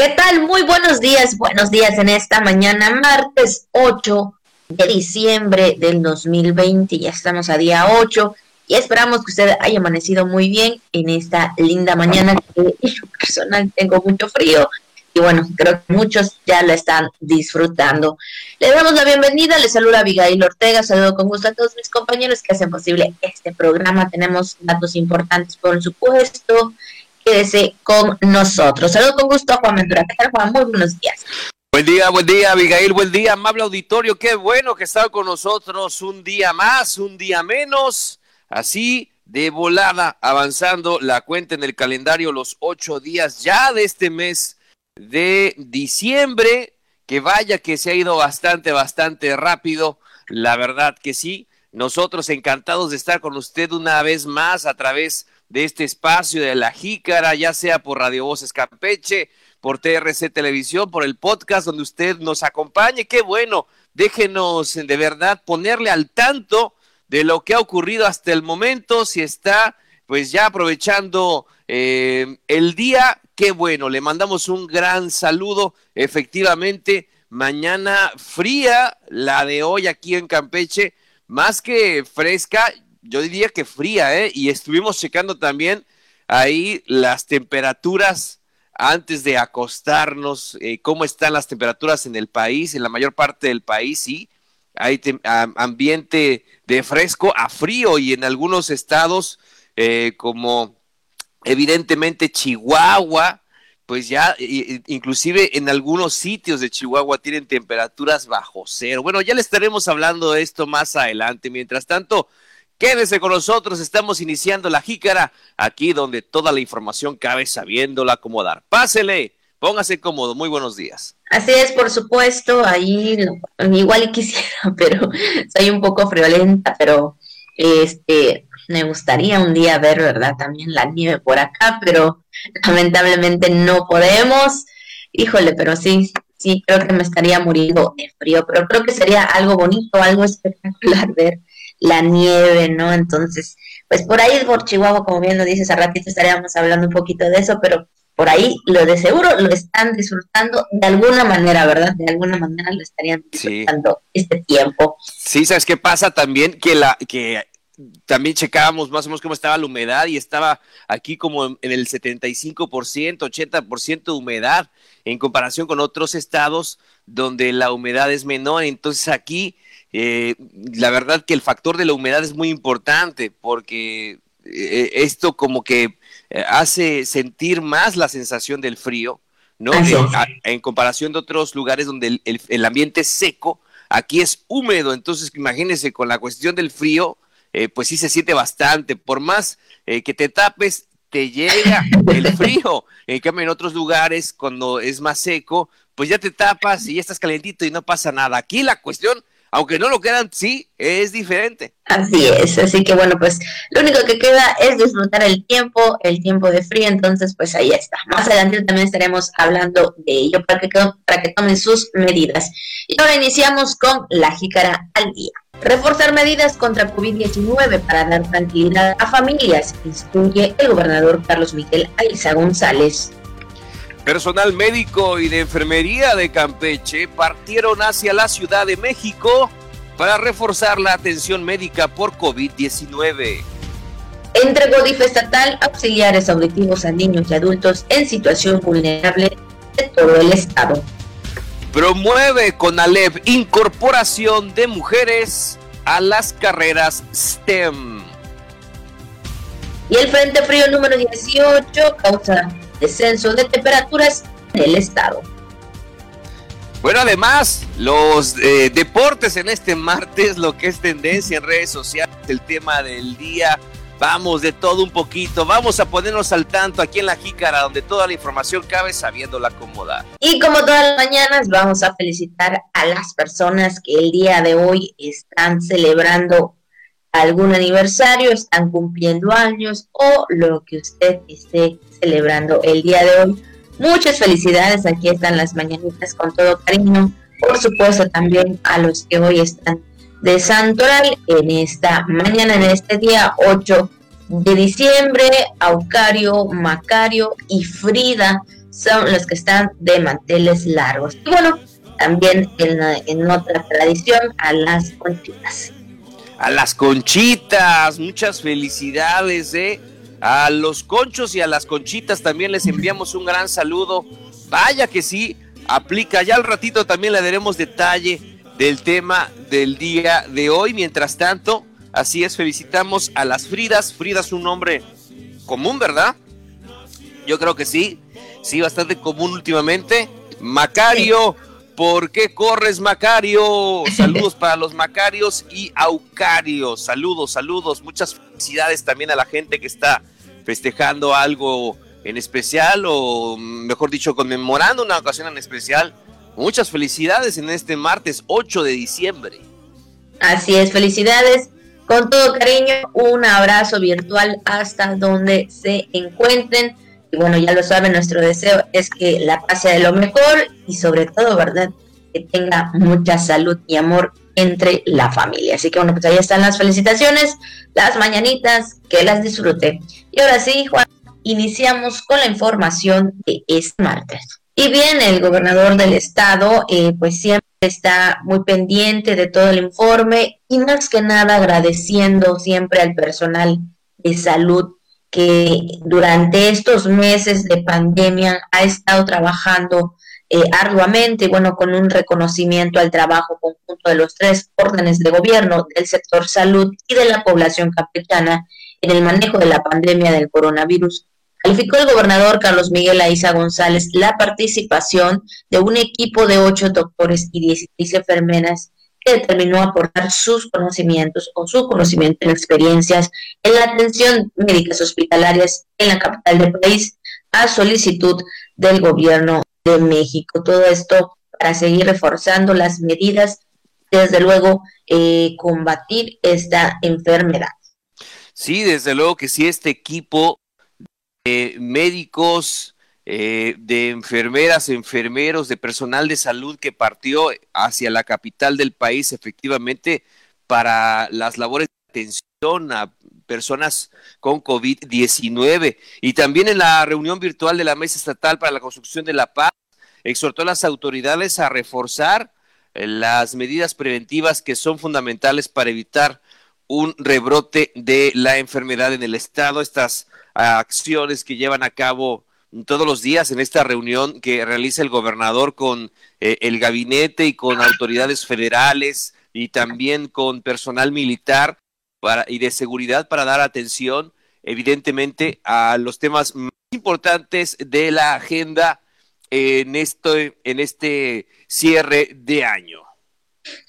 ¿Qué tal? Muy buenos días, buenos días en esta mañana, martes 8 de diciembre del 2020. Ya estamos a día 8 y esperamos que usted haya amanecido muy bien en esta linda mañana yo personal tengo mucho frío y bueno, creo que muchos ya la están disfrutando. Le damos la bienvenida, le saluda Abigail Ortega, saludo con gusto a todos mis compañeros que hacen posible este programa. Tenemos datos importantes, por supuesto, quédese con nosotros. Saludos con gusto a Juan Ventura. ¿Qué tal, Juan? Muy buenos días. Buen día, buen día, Abigail, buen día, amable auditorio. Qué bueno que está con nosotros un día más, un día menos. Así de volada, avanzando la cuenta en el calendario, los ocho días ya de este mes de diciembre. Que vaya que se ha ido bastante, bastante rápido. La verdad que sí. Nosotros encantados de estar con usted una vez más a través de este espacio de la jícara, ya sea por Radio Voces Campeche, por TRC Televisión, por el podcast donde usted nos acompañe. Qué bueno, déjenos de verdad ponerle al tanto de lo que ha ocurrido hasta el momento, si está pues ya aprovechando eh, el día, qué bueno, le mandamos un gran saludo, efectivamente, mañana fría, la de hoy aquí en Campeche, más que fresca, yo diría que fría, ¿eh? Y estuvimos checando también ahí las temperaturas antes de acostarnos, eh, cómo están las temperaturas en el país, en la mayor parte del país, sí, hay ambiente de fresco a frío y en algunos estados eh, como evidentemente Chihuahua, pues ya inclusive en algunos sitios de Chihuahua tienen temperaturas bajo cero. Bueno, ya le estaremos hablando de esto más adelante. Mientras tanto, Quédese con nosotros, estamos iniciando la jícara, aquí donde toda la información cabe sabiéndola acomodar. Pásele, póngase cómodo, muy buenos días. Así es, por supuesto, ahí igual quisiera, pero soy un poco friolenta, pero este me gustaría un día ver, ¿verdad? También la nieve por acá, pero lamentablemente no podemos. Híjole, pero sí, sí, creo que me estaría muriendo de frío, pero creo que sería algo bonito, algo espectacular ver la nieve, ¿no? Entonces, pues por ahí por Chihuahua, como bien lo dices, a ratito estaríamos hablando un poquito de eso, pero por ahí lo de seguro lo están disfrutando de alguna manera, ¿verdad? De alguna manera lo estarían disfrutando este tiempo. Sí, ¿sabes qué pasa también? Que la que también checábamos más o menos cómo estaba la humedad y estaba aquí como en el 75%, 80% de humedad en comparación con otros estados donde la humedad es menor. Entonces aquí eh, la verdad que el factor de la humedad es muy importante porque eh, esto como que eh, hace sentir más la sensación del frío, ¿no? en comparación de otros lugares donde el, ambiente es seco, aquí es húmedo, entonces imagínense con la cuestión del frío, pues sí se siente bastante, por más que te tapes, te llega el frío. En cambio, en otros lugares, cuando es más seco, pues ya te tapas y ya estás calentito y no pasa nada. Aquí la cuestión aunque no lo quedan, sí, es diferente. Así es, así que bueno, pues lo único que queda es disfrutar el tiempo, el tiempo de frío, entonces pues ahí está. Más adelante también estaremos hablando de ello para que, para que tomen sus medidas. Y ahora iniciamos con la jícara al día. Reforzar medidas contra COVID-19 para dar tranquilidad a familias, instruye el gobernador Carlos Miguel Aiza González. Personal médico y de enfermería de Campeche partieron hacia la Ciudad de México para reforzar la atención médica por COVID-19. Entregó DIF estatal auxiliares auditivos a niños y adultos en situación vulnerable de todo el estado. Promueve con Alep incorporación de mujeres a las carreras STEM. Y el Frente Frío número 18 causa descenso de temperaturas en el estado. Bueno, además, los eh, deportes en este martes, lo que es tendencia en redes sociales, el tema del día, vamos de todo un poquito, vamos a ponernos al tanto aquí en la Jícara, donde toda la información cabe sabiéndola acomodar. Y como todas las mañanas, vamos a felicitar a las personas que el día de hoy están celebrando algún aniversario, están cumpliendo años o lo que usted esté celebrando el día de hoy. Muchas felicidades, aquí están las mañanitas con todo cariño. Por supuesto también a los que hoy están de Santoral en esta mañana, en este día 8 de diciembre, Aucario, Macario y Frida son los que están de manteles largos. Y bueno, también en, otra tradición, a las conchitas. A las conchitas, muchas felicidades, ¿eh? A los conchos y a las conchitas también les enviamos un gran saludo. Vaya que sí, aplica. Ya al ratito también le daremos detalle del tema del día de hoy. Mientras tanto, así es, felicitamos a las Fridas. Frida es un nombre común, ¿verdad? Yo creo que sí, sí, bastante común últimamente. Macario, ¿por qué corres, Macario? Saludos para los Macarios y Aucarios. Saludos, saludos. Muchas felicidades también a la gente que está festejando algo en especial o mejor dicho, conmemorando una ocasión en especial. Muchas felicidades en este martes 8 de diciembre. Así es, felicidades. Con todo cariño, un abrazo virtual hasta donde se encuentren. Y bueno, ya lo saben, nuestro deseo es que la pase de lo mejor y sobre todo, ¿verdad? Que tenga mucha salud y amor entre la familia. Así que bueno, pues ahí están las felicitaciones, las mañanitas, que las disfrute. Y ahora sí, Juan, iniciamos con la información de este martes. Y bien, el gobernador del estado, eh, pues siempre está muy pendiente de todo el informe y más que nada agradeciendo siempre al personal de salud que durante estos meses de pandemia ha estado trabajando eh, arduamente, bueno, con un reconocimiento al trabajo conjunto de los tres órdenes de gobierno, del sector salud y de la población campechana en el manejo de la pandemia del coronavirus. Calificó el gobernador Carlos Miguel Aiza González la participación de un equipo de ocho doctores y 16 enfermeras que determinó aportar sus conocimientos o su conocimiento en experiencias en la atención médicas hospitalarias en la capital del país a solicitud del gobierno de México. Todo esto para seguir reforzando las medidas, desde luego, eh, combatir esta enfermedad. Sí, desde luego que sí, este equipo de médicos, eh, de enfermeras, enfermeros, de personal de salud que partió hacia la capital del país efectivamente para las labores de atención a personas con COVID-19. Y también en la reunión virtual de la Mesa Estatal para la Construcción de la Paz, exhortó a las autoridades a reforzar eh, las medidas preventivas que son fundamentales para evitar un rebrote de la enfermedad en el estado. Estas acciones que llevan a cabo todos los días en esta reunión que realiza el gobernador con eh, el gabinete y con autoridades federales y también con personal militar para, y de seguridad para dar atención evidentemente a los temas más importantes de la agenda en, esto, en este cierre de año.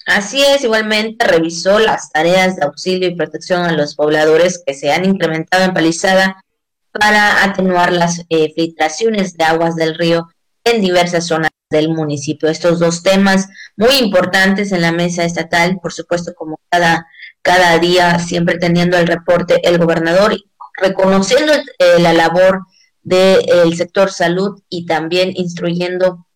Así es, igualmente revisó las tareas de auxilio y protección a los pobladores que se han incrementado en Palizada para atenuar las eh, filtraciones de aguas del río en diversas zonas del municipio. Estos dos temas muy importantes en la mesa estatal, por supuesto, como cada, cada día, siempre teniendo el reporte el gobernador, reconociendo eh, la labor del sector salud y también instruyendo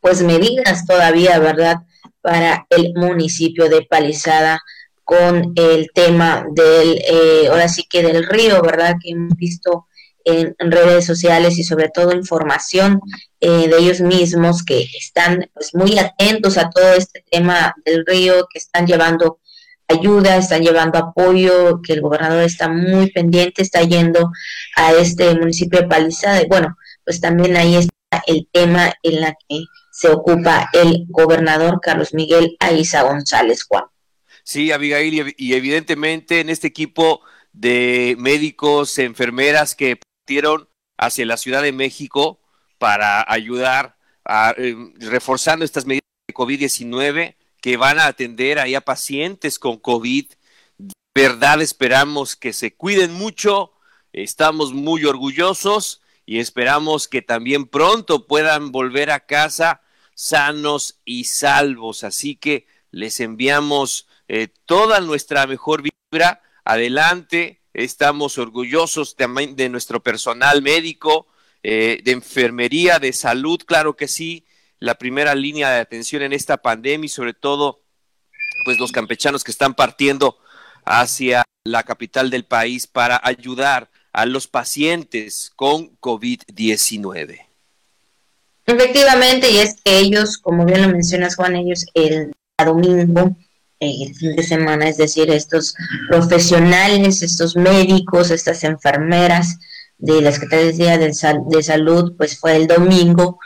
pues medidas todavía, ¿verdad?, para el municipio de Palizada con el tema del, eh, ahora sí que del río, ¿verdad?, que hemos visto en, redes sociales y sobre todo información eh, de ellos mismos que están pues muy atentos a todo este tema del río, que están llevando ayuda, están llevando apoyo, que el gobernador está muy pendiente, está yendo a este municipio de Palizada. Y bueno, pues también ahí está el tema en la que se ocupa el gobernador Carlos Miguel Aiza González Juan. Sí, Abigail, y evidentemente en este equipo de médicos, enfermeras que hacia la Ciudad de México para ayudar a, eh, reforzando estas medidas de COVID-19 que van a atender ahí a pacientes con COVID. De verdad esperamos que se cuiden mucho, estamos muy orgullosos y esperamos que también pronto puedan volver a casa sanos y salvos. Así que les enviamos eh, toda nuestra mejor vibra. Adelante, estamos orgullosos también de nuestro personal médico, eh, de enfermería, de salud, claro que sí, la primera línea de atención en esta pandemia y sobre todo pues los campechanos que están partiendo hacia la capital del país para ayudar a los pacientes con COVID-19. Efectivamente, y es que ellos, como bien lo mencionas Juan, ellos el domingo, el fin de semana, es decir, estos profesionales, estos médicos, estas enfermeras de la Secretaría de, de Salud, pues fue el domingo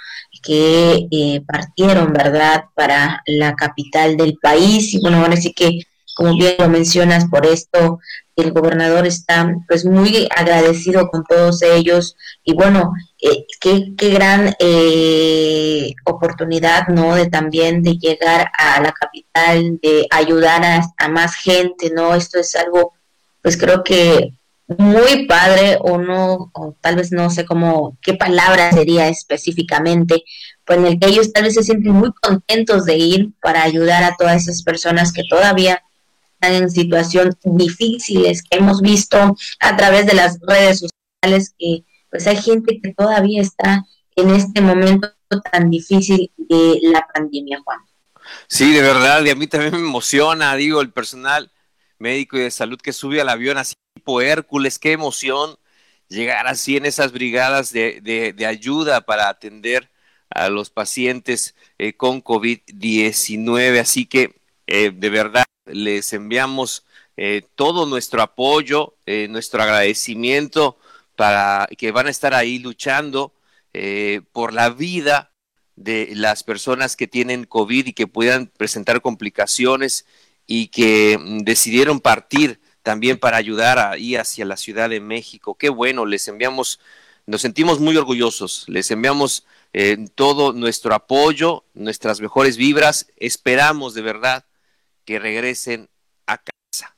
que eh, partieron, ¿verdad?, para la capital del país. Y bueno, ahora sí que, como bien lo mencionas, por esto el gobernador está pues muy agradecido con todos ellos y bueno, eh, qué, qué, gran eh, oportunidad, ¿no? De también de llegar a la capital, de ayudar a, a más gente, ¿no? Esto es algo, pues creo que muy padre o no, o tal vez no sé cómo, qué palabra sería específicamente, pues en el que ellos tal vez se sienten muy contentos de ir para ayudar a todas esas personas que todavía en situaciones difíciles que hemos visto a través de las redes sociales que pues hay gente que todavía está en este momento tan difícil de la pandemia, Juan. Sí, de verdad, y a mí también me emociona, digo, el personal médico y de salud que sube al avión así tipo Hércules, qué emoción llegar así en esas brigadas de, de, ayuda para atender a los pacientes eh, con COVID-19. Así que eh, de verdad les enviamos eh, todo nuestro apoyo, nuestro agradecimiento para que van a estar ahí luchando por la vida de las personas que tienen COVID y que puedan presentar complicaciones y que mm, decidieron partir también para ayudar ahí hacia la Ciudad de México. Qué bueno, les enviamos, nos sentimos muy orgullosos, les enviamos eh, todo nuestro apoyo, nuestras mejores vibras, esperamos de verdad que regresen a casa.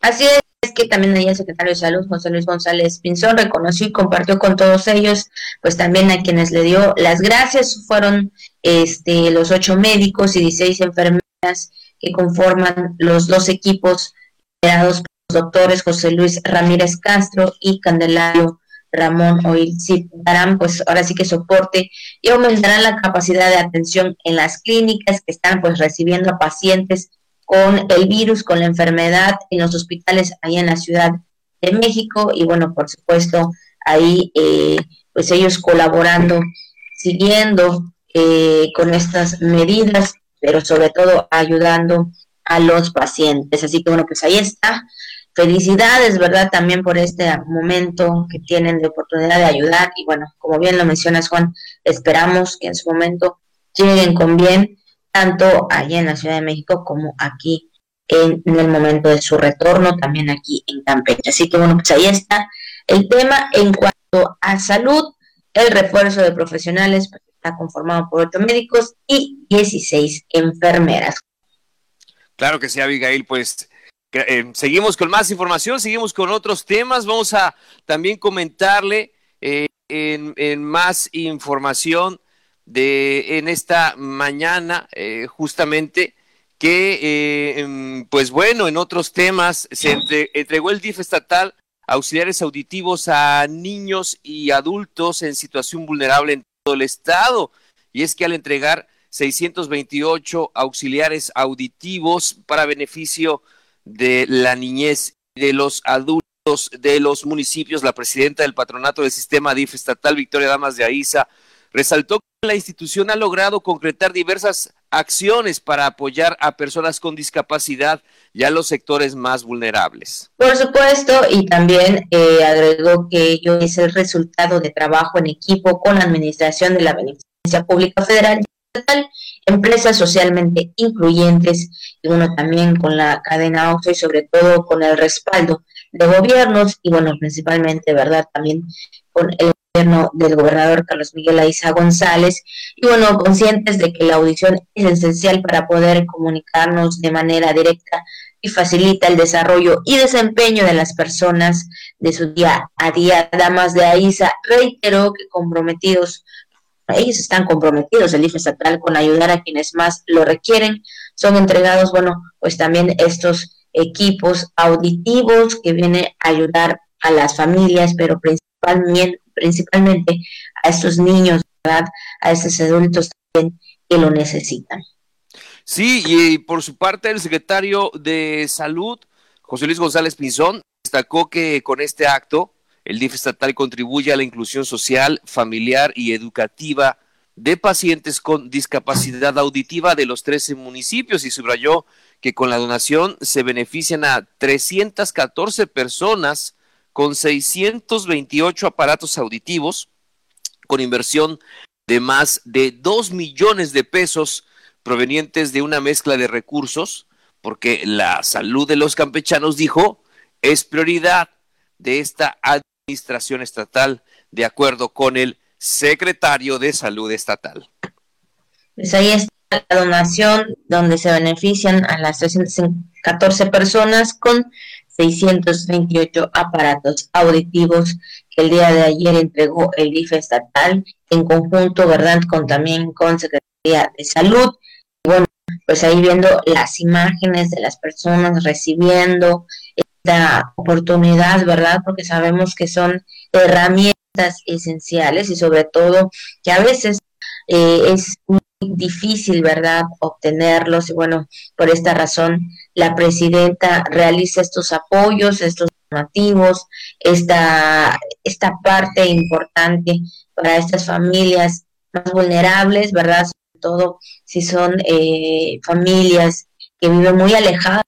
Así es que también ahí el secretario de Salud, José Luis González Pinzón, reconoció y compartió con todos ellos, pues también a quienes le dio las gracias, fueron este, los ocho médicos y 16 enfermeras que conforman los dos equipos liderados por los doctores José Luis Ramírez Castro y Candelario Ramón Oil. darán pues ahora sí que soporte y aumentarán la capacidad de atención en las clínicas que están pues recibiendo a pacientes con el virus, con la enfermedad en los hospitales ahí en la Ciudad de México y bueno, por supuesto, ahí eh, pues ellos colaborando, siguiendo eh, con estas medidas pero sobre todo ayudando a los pacientes. Así que bueno, pues ahí está. Felicidades, ¿verdad? También por este momento que tienen de oportunidad de ayudar. Y bueno, como bien lo mencionas, Juan, esperamos que en su momento lleguen con bien, tanto allá en la Ciudad de México como aquí en, el momento de su retorno, también aquí en Campeche. Así que bueno, pues ahí está el tema en cuanto a salud, el refuerzo de profesionales, está conformado por ocho médicos y 16 enfermeras. Claro que sí, Abigail, pues eh, seguimos con más información, seguimos con otros temas, vamos a también comentarle eh, en, más información de en esta mañana, eh, justamente que, pues bueno, en otros temas se entregó el DIF estatal auxiliares auditivos a niños y adultos en situación vulnerable en el Estado. Y es que al entregar 628 auxiliares auditivos para beneficio de la niñez y de los adultos de los municipios, la presidenta del patronato del sistema DIF estatal, Victoria Damas de Aiza, resaltó que la institución ha logrado concretar diversas acciones para apoyar a personas con discapacidad y a los sectores más vulnerables. Por supuesto, y también eh, agregó que ello es el resultado de trabajo en equipo con la Administración de la Beneficencia Pública Federal y Estatal, empresas socialmente incluyentes y bueno, también con la cadena OXO y sobre todo con el respaldo de gobiernos y bueno, principalmente, ¿verdad? También con el del gobernador Carlos Miguel Aiza González y bueno, conscientes de que la audición es esencial para poder comunicarnos de manera directa y facilita el desarrollo y desempeño de las personas de su día a día. Damas de Aiza reiteró que comprometidos, ellos están comprometidos, el IFE estatal, con ayudar a quienes más lo requieren. Son entregados, bueno, pues también estos equipos auditivos que vienen a ayudar a las familias, pero principalmente principalmente a estos niños. A estos adultos también que lo necesitan. Sí, y por su parte el secretario de Salud, José Luis González Pinzón, destacó que con este acto el DIF estatal contribuye a la inclusión social, familiar y educativa de pacientes con discapacidad auditiva de los 13 municipios y subrayó que con la donación se benefician a 314 personas con 628 aparatos auditivos con inversión de más de 2 millones de pesos provenientes de una mezcla de recursos, porque la salud de los campechanos, dijo, es prioridad de esta administración estatal, de acuerdo con el secretario de Salud Estatal. Pues ahí está la donación donde se benefician a las 314 personas con 628 aparatos auditivos que el día de ayer entregó el DIF estatal en conjunto, ¿verdad?, con también con Secretaría de Salud. Bueno, pues ahí viendo las imágenes de las personas recibiendo esta oportunidad, ¿verdad? Porque sabemos que son herramientas esenciales y sobre todo que a veces eh, es muy difícil, ¿verdad?, obtenerlos. Y bueno, por esta razón, la presidenta realiza estos apoyos, estos donativos, esta, esta parte importante para estas familias más vulnerables, ¿verdad? Sobre todo si son eh, familias que viven muy alejadas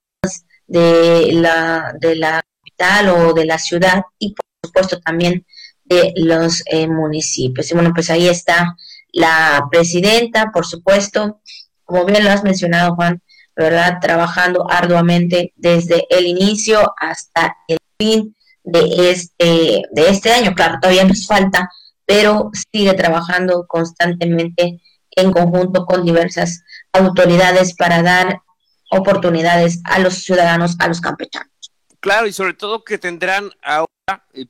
de la, de la capital o de la ciudad y por supuesto también de los eh, municipios. Y bueno, pues ahí está la presidenta, por supuesto, como bien lo has mencionado, Juan, ¿verdad? Trabajando arduamente desde el inicio hasta el fin de este, de este año. Claro, todavía nos falta, pero sigue trabajando constantemente en conjunto con diversas autoridades para dar oportunidades a los ciudadanos, a los campechanos. Claro, y sobre todo que tendrán eh,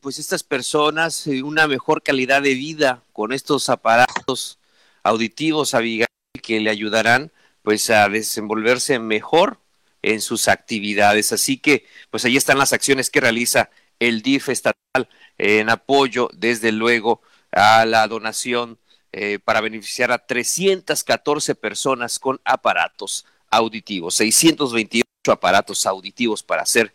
pues estas personas eh, una mejor calidad de vida con estos aparatos auditivos Abigail que le ayudarán pues a desenvolverse mejor en sus actividades. Así que pues ahí están las acciones que realiza el DIF estatal en apoyo desde luego a la donación eh, para beneficiar a 314 personas con aparatos auditivos, 628 aparatos auditivos para ser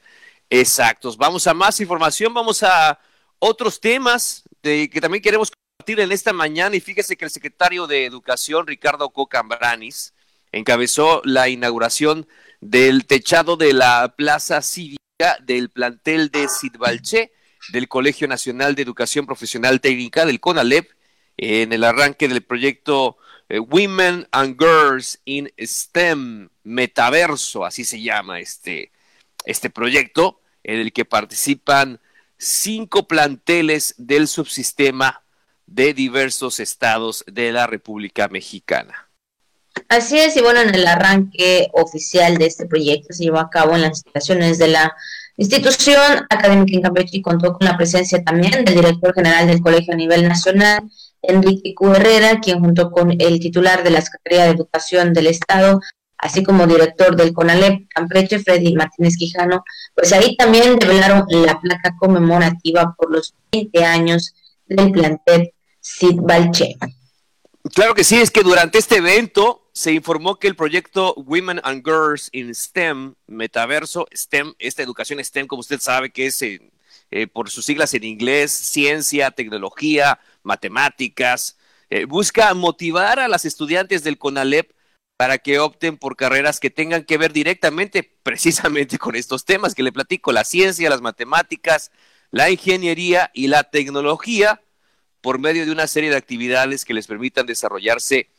exactos. Vamos a más información, vamos a otros temas de, que también queremos compartir en esta mañana. Y fíjese que el secretario de Educación, Ricardo Cocambranis, encabezó la inauguración del techado de la Plaza Cívica del plantel de Sidbalché del Colegio Nacional de Educación Profesional Técnica del CONALEP en el arranque del proyecto eh, Women and Girls in STEM Metaverso, así se llama este, este proyecto, en el que participan cinco planteles del subsistema de diversos estados de la República Mexicana. Así es, y bueno, en el arranque oficial de este proyecto se llevó a cabo en las instalaciones de la institución académica en Campeche y contó con la presencia también del director general del colegio a nivel nacional, Enrique Q. Quien junto con el titular de la Secretaría de Educación del Estado, así como director del CONALEP Campeche, Freddy Martínez Quijano, pues ahí también revelaron la placa conmemorativa por los 20 años del plantel Sid Balche. Claro que sí, es que durante este evento se informó que el proyecto Women and Girls in STEM, metaverso, STEM, esta educación STEM, como usted sabe que es eh, por sus siglas en inglés, ciencia, tecnología, matemáticas, eh, busca motivar a las estudiantes del CONALEP para que opten por carreras que tengan que ver directamente precisamente con estos temas que le platico, la ciencia, las matemáticas, la ingeniería y la tecnología, por medio de una serie de actividades que les permitan desarrollarse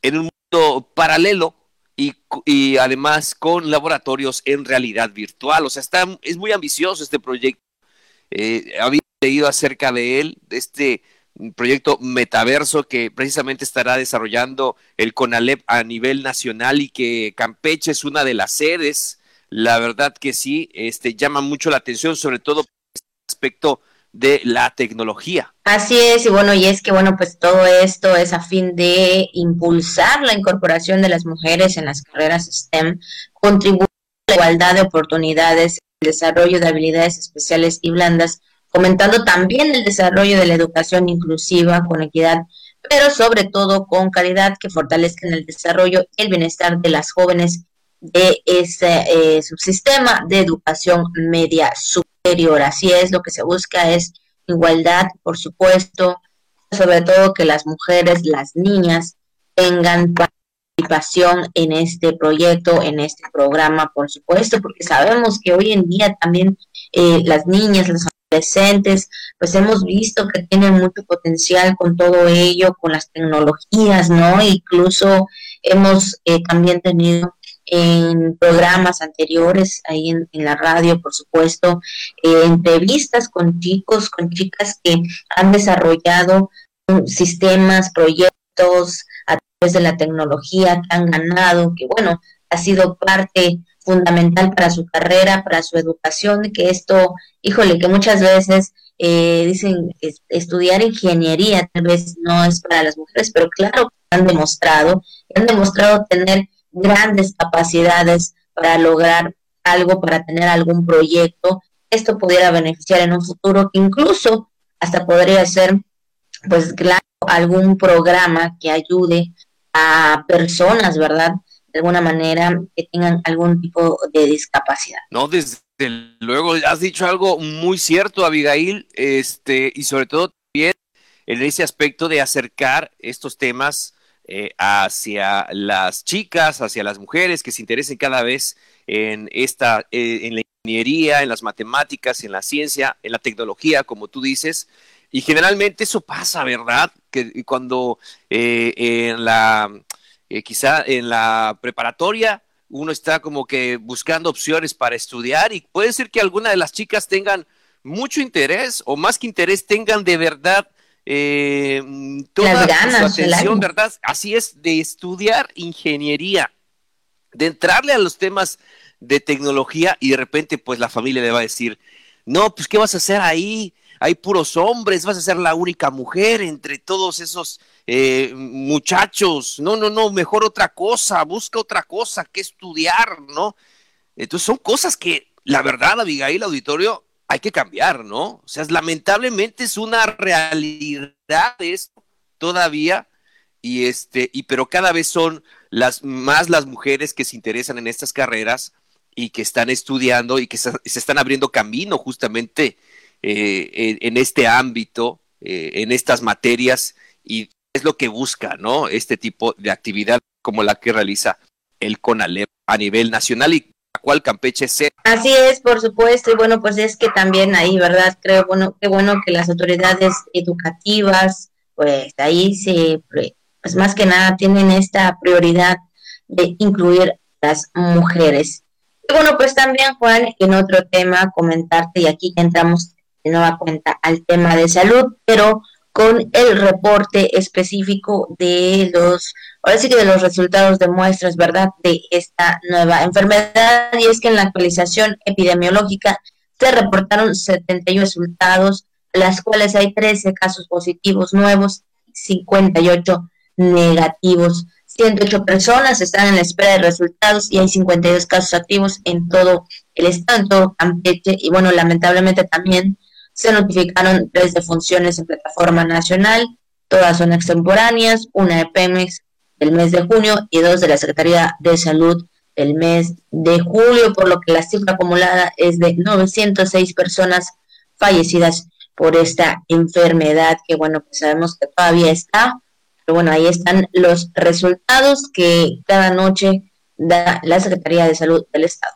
en un mundo paralelo y, además con laboratorios en realidad virtual. O sea, está, es muy ambicioso este proyecto. Eh, había leído acerca de él, de este un proyecto metaverso que precisamente estará desarrollando el CONALEP a nivel nacional y que Campeche es una de las sedes. La verdad que sí, este llama mucho la atención, sobre todo este aspecto de la tecnología. Así es, y bueno, y es que bueno, pues todo esto es a fin de impulsar la incorporación de las mujeres en las carreras STEM, contribuir a la igualdad de oportunidades, el desarrollo de habilidades especiales y blandas fomentando también el desarrollo de la educación inclusiva con equidad, pero sobre todo con calidad que fortalezcan el desarrollo y el bienestar de las jóvenes de ese eh, subsistema de educación media superior. Así es, lo que se busca es igualdad, por supuesto, sobre todo que las mujeres, las niñas tengan participación en este proyecto, en este programa, por supuesto, porque sabemos que hoy en día también eh, las niñas, las adolescentes, pues hemos visto que tienen mucho potencial con todo ello, con las tecnologías, ¿no? Incluso hemos eh, también tenido en programas anteriores, ahí en, la radio, por supuesto, eh, entrevistas con chicos, con chicas que han desarrollado sistemas, proyectos a través de la tecnología, que han ganado, que bueno, ha sido parte fundamental para su carrera, para su educación, que esto, híjole, que muchas veces eh, dicen estudiar ingeniería tal vez no es para las mujeres, pero claro, han demostrado, han demostrado tener grandes capacidades para lograr algo, para tener algún proyecto. Esto pudiera beneficiar en un futuro, incluso hasta podría ser, pues claro, algún programa que ayude a personas, ¿verdad? De alguna manera que tengan algún tipo de discapacidad. No, desde luego has dicho algo muy cierto, Abigail, este, y sobre todo también en ese aspecto de acercar estos temas eh, hacia las chicas, hacia las mujeres que se interesen cada vez en esta, eh, en la ingeniería, en las matemáticas, en la ciencia, en la tecnología, como tú dices. Y generalmente eso pasa, ¿verdad? Que cuando eh, quizá en la preparatoria, uno está como que buscando opciones para estudiar y puede ser que alguna de las chicas tengan mucho interés o más que interés tengan de verdad eh, toda su atención, ¿verdad? Así es, de estudiar ingeniería, de entrarle a los temas de tecnología y de repente pues la familia le va a decir, no, pues ¿qué vas a hacer ahí? Hay puros hombres, vas a ser la única mujer entre todos esos eh, muchachos. No, no, no, mejor otra cosa, busca otra cosa que estudiar, ¿no? Entonces son cosas que, la verdad, Abigail, auditorio, hay que cambiar, ¿no? O sea, lamentablemente es una realidad esto todavía y este y pero cada vez son las más las mujeres que se interesan en estas carreras y que están estudiando y que se, están abriendo camino justamente eh, en, este ámbito, eh, en estas materias y es lo que busca, ¿no? Este tipo de actividad como la que realiza el CONALEP a nivel nacional y cual Campeche sea. Así es, por supuesto, y bueno, pues es que también ahí, ¿verdad? Creo, bueno, qué bueno que las autoridades educativas, pues ahí se, pues más que nada tienen esta prioridad de incluir las mujeres. Y bueno, pues también, Juan, en otro tema, comentarte, y aquí entramos de nueva cuenta al tema de salud, pero con el reporte específico de los, ahora sí que de los resultados de muestras, ¿verdad?, de esta nueva enfermedad. Y es que en la actualización epidemiológica se reportaron 71 resultados, las cuales hay 13 casos positivos nuevos, 58 negativos. 108 personas están en espera de resultados y hay 52 casos activos en todo el estado, todo Campeche. Y bueno, lamentablemente también se notificaron tres defunciones en plataforma nacional, todas son extemporáneas, una de Pemex del mes de junio y dos de la Secretaría de Salud del mes de julio, por lo que la cifra acumulada es de 906 personas fallecidas por esta enfermedad, que bueno, pues sabemos que todavía está, pero bueno, ahí están los resultados que cada noche da la Secretaría de Salud del Estado.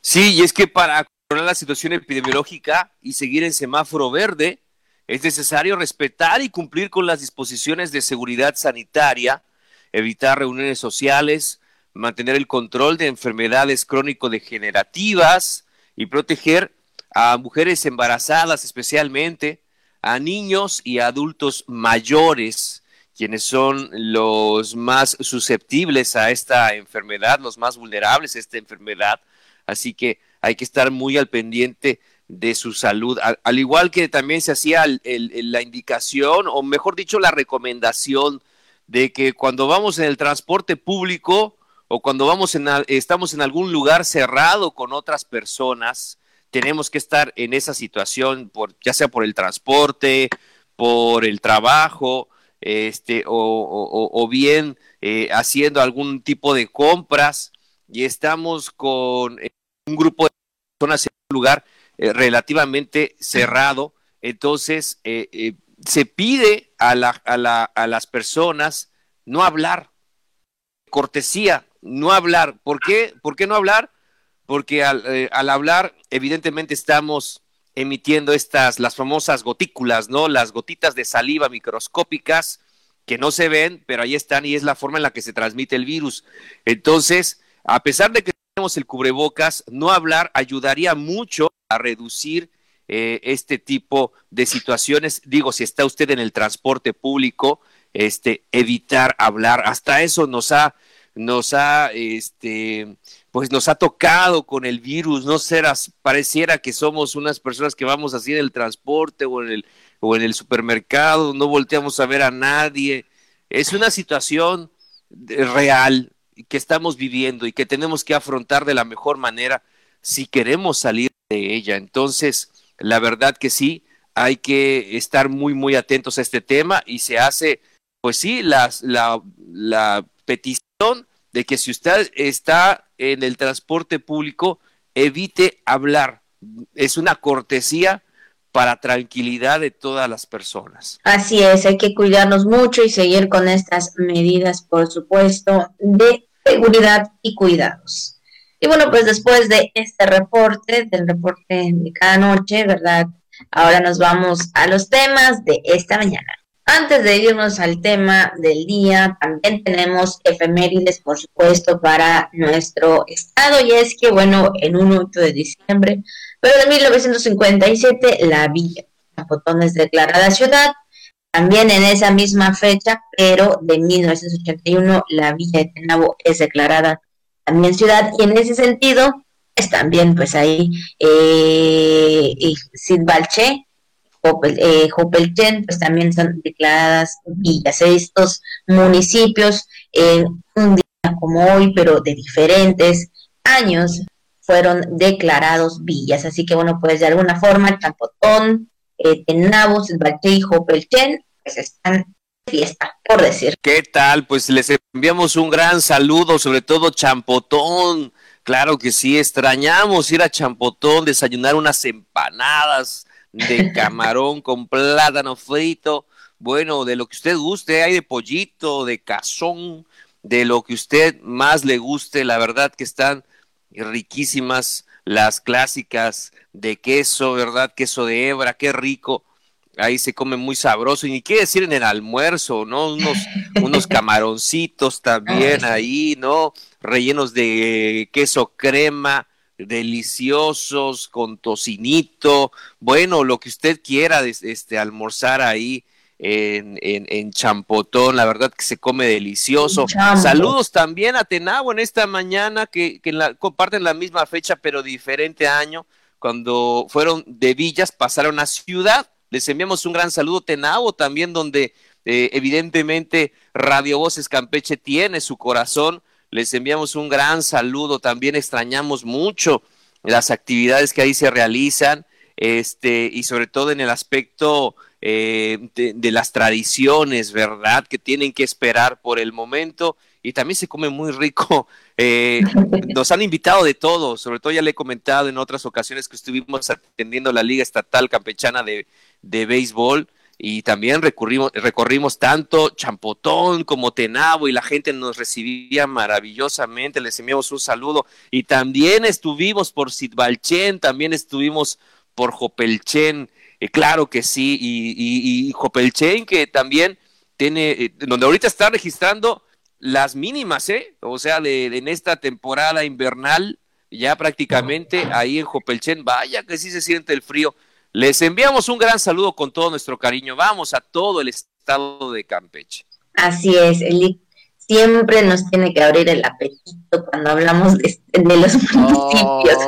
Sí, y es que para la situación epidemiológica y seguir en semáforo verde, es necesario respetar y cumplir con las disposiciones de seguridad sanitaria, evitar reuniones sociales, mantener el control de enfermedades crónico-degenerativas y proteger a mujeres embarazadas especialmente, a niños y adultos mayores, quienes son los más susceptibles a esta enfermedad, los más vulnerables a esta enfermedad. Así que hay que estar muy al pendiente de su salud, al, igual que también se hacía la indicación, o mejor dicho, la recomendación de que cuando vamos en el transporte público o cuando vamos en, estamos en algún lugar cerrado con otras personas, tenemos que estar en esa situación, por, ya sea por el transporte, por el trabajo, este, o, bien eh, haciendo algún tipo de compras y estamos con un grupo personas en un lugar eh, relativamente cerrado. Entonces, eh, eh, se pide a, la, a, la, a las personas no hablar, cortesía, no hablar. ¿Por qué? ¿Por qué no hablar? Porque al, al hablar, evidentemente estamos emitiendo estas, las famosas gotículas, ¿no? Las gotitas de saliva microscópicas que no se ven, pero ahí están y es la forma en la que se transmite el virus. Entonces, a pesar de que el cubrebocas, no hablar ayudaría mucho a reducir eh, este tipo de situaciones. Digo, si está usted en el transporte público, este, evitar hablar. Hasta eso nos ha, nos ha, este, pues nos ha tocado con el virus, no serás, pareciera que somos unas personas que vamos así en el transporte o en el, o en el supermercado, no volteamos a ver a nadie. Es una situación real que estamos viviendo y que tenemos que afrontar de la mejor manera si queremos salir de ella. Entonces, la verdad que sí, hay que estar muy, muy atentos a este tema y se hace, pues sí, la, la petición de que si usted está en el transporte público, evite hablar. Es una cortesía para tranquilidad de todas las personas. Así es, hay que cuidarnos mucho y seguir con estas medidas, por supuesto, de seguridad y cuidados. Y bueno, pues después de este reporte, del reporte de cada noche, ¿verdad? Ahora nos vamos a los temas de esta mañana. Antes de irnos al tema del día, también tenemos efemérides, por supuesto, para nuestro estado. Y es que, bueno, en un 8 de diciembre, pero de 1957, la Villa Zapotón es declarada ciudad. También en esa misma fecha, pero de 1981, la Villa de Tenabo es declarada también ciudad y en ese sentido es también pues ahí eh, Eh, pues también son declaradas villas. Estos municipios en un día como hoy, pero de diferentes años, fueron declarados villas. Así que bueno, pues de alguna forma Champotón, eh, Tenabo, Sidbalche y Jopelchen pues están fiesta, por decir. ¿Qué tal? Pues les enviamos un gran saludo, sobre todo Champotón. Claro que sí, extrañamos ir a Champotón, desayunar unas empanadas de camarón con plátano frito. Bueno, de lo que usted guste, hay de pollito, de cazón, de lo que usted más le guste. La verdad que están riquísimas las clásicas de queso, ¿verdad? Queso de hebra, qué rico ahí se come muy sabroso, y ni qué decir en el almuerzo, ¿no? Unos, unos camaroncitos también ahí, ¿no? Rellenos de queso crema, deliciosos, con tocinito, bueno, lo que usted quiera este, almorzar ahí. En, en, Champotón, la verdad que se come delicioso. Saludos también a Tenabo en esta mañana que, que la, comparten la misma fecha pero diferente año, cuando fueron de Villas, pasaron a Ciudad les enviamos un gran saludo, Tenabo, también donde eh, evidentemente Radio Voces Campeche tiene su corazón. Les enviamos un gran saludo, también extrañamos mucho las actividades que ahí se realizan, este, y sobre todo en el aspecto eh, de, las tradiciones, ¿verdad? Que tienen que esperar por el momento y también se come muy rico. Eh, nos han invitado de todo, sobre todo ya le he comentado en otras ocasiones que estuvimos atendiendo la Liga Estatal Campechana de, de Béisbol y también recurrimos, recorrimos tanto Champotón como Tenabo y la gente nos recibía maravillosamente, les enviamos un saludo y también estuvimos por Sidbalchen, también estuvimos por Jopelchen, eh, claro que sí, y, Jopelchen que también tiene, eh, donde ahorita está registrando las mínimas, ¿eh? O sea, de, en esta temporada invernal, ya prácticamente ahí en Jopelchen, vaya que sí se siente el frío. Les enviamos un gran saludo con todo nuestro cariño. Vamos a todo el estado de Campeche. Así es, Eli. Siempre nos tiene que abrir el apetito cuando hablamos de, los municipios.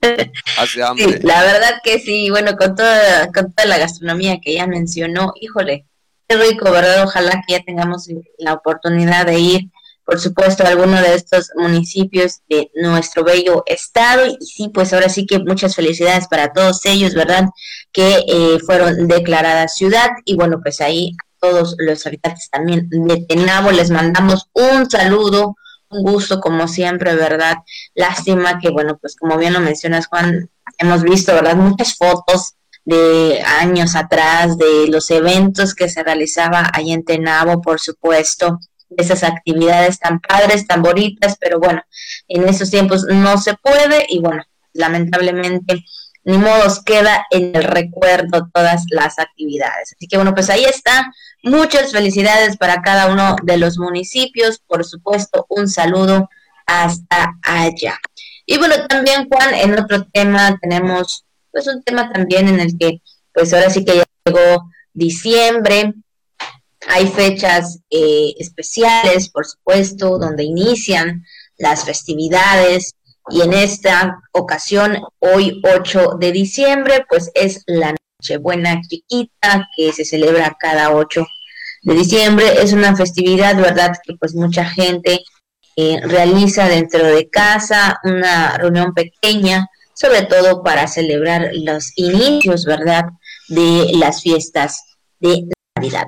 la verdad que sí, bueno, con toda, con toda la gastronomía que ya mencionó, híjole, rico, ¿verdad? Ojalá que ya tengamos la oportunidad de ir, por supuesto, alguno de estos municipios de nuestro bello estado. Y sí, pues ahora sí que muchas felicidades para todos ellos, ¿verdad? Que eh, fueron declaradas ciudad. Y bueno, pues ahí a todos los habitantes también de Tenabo les mandamos un saludo, un gusto como siempre, ¿verdad? Lástima que, bueno, pues como bien lo mencionas, Juan, hemos visto, ¿verdad? Muchas fotos de años atrás, de los eventos que se realizaba ahí en Tenabo, por supuesto, esas actividades tan padres, tan bonitas, pero bueno, en esos tiempos no se puede y bueno, lamentablemente ni modos queda en el recuerdo todas las actividades. Así que bueno, pues ahí está. Muchas felicidades para cada uno de los municipios. Por supuesto, un saludo hasta allá. Y bueno, también Juan, en otro tema tenemos pues un tema también en el que pues ahora sí que ya llegó diciembre, hay fechas eh, especiales, por supuesto, donde inician las festividades y en esta ocasión, hoy 8 de diciembre, pues es la Nochebuena Chiquita que se celebra cada 8 de diciembre. Es una festividad, ¿verdad? Que pues mucha gente eh, realiza dentro de casa, una reunión pequeña, sobre todo para celebrar los inicios, ¿verdad? De las fiestas de Navidad.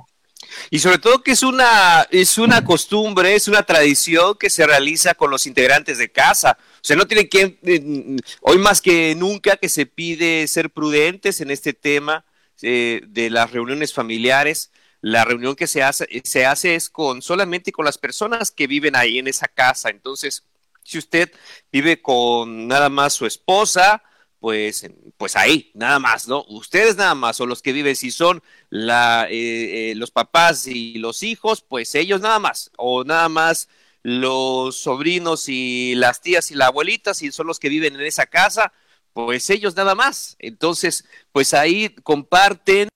Y sobre todo que es una, es una costumbre, es una tradición que se realiza con los integrantes de casa. O sea, no tiene que, eh, hoy más que nunca que se pide ser prudentes en este tema eh, de las reuniones familiares. La reunión que se hace, se hace es con solamente con las personas que viven ahí en esa casa. Entonces, si usted vive con nada más su esposa, pues, pues ahí, nada más, ¿no? Ustedes nada más, o los que viven, si son eh, eh, los papás y los hijos, pues ellos nada más, o nada más los sobrinos y las tías y la abuelita, si son los que viven en esa casa, pues ellos nada más. Entonces, pues ahí comparten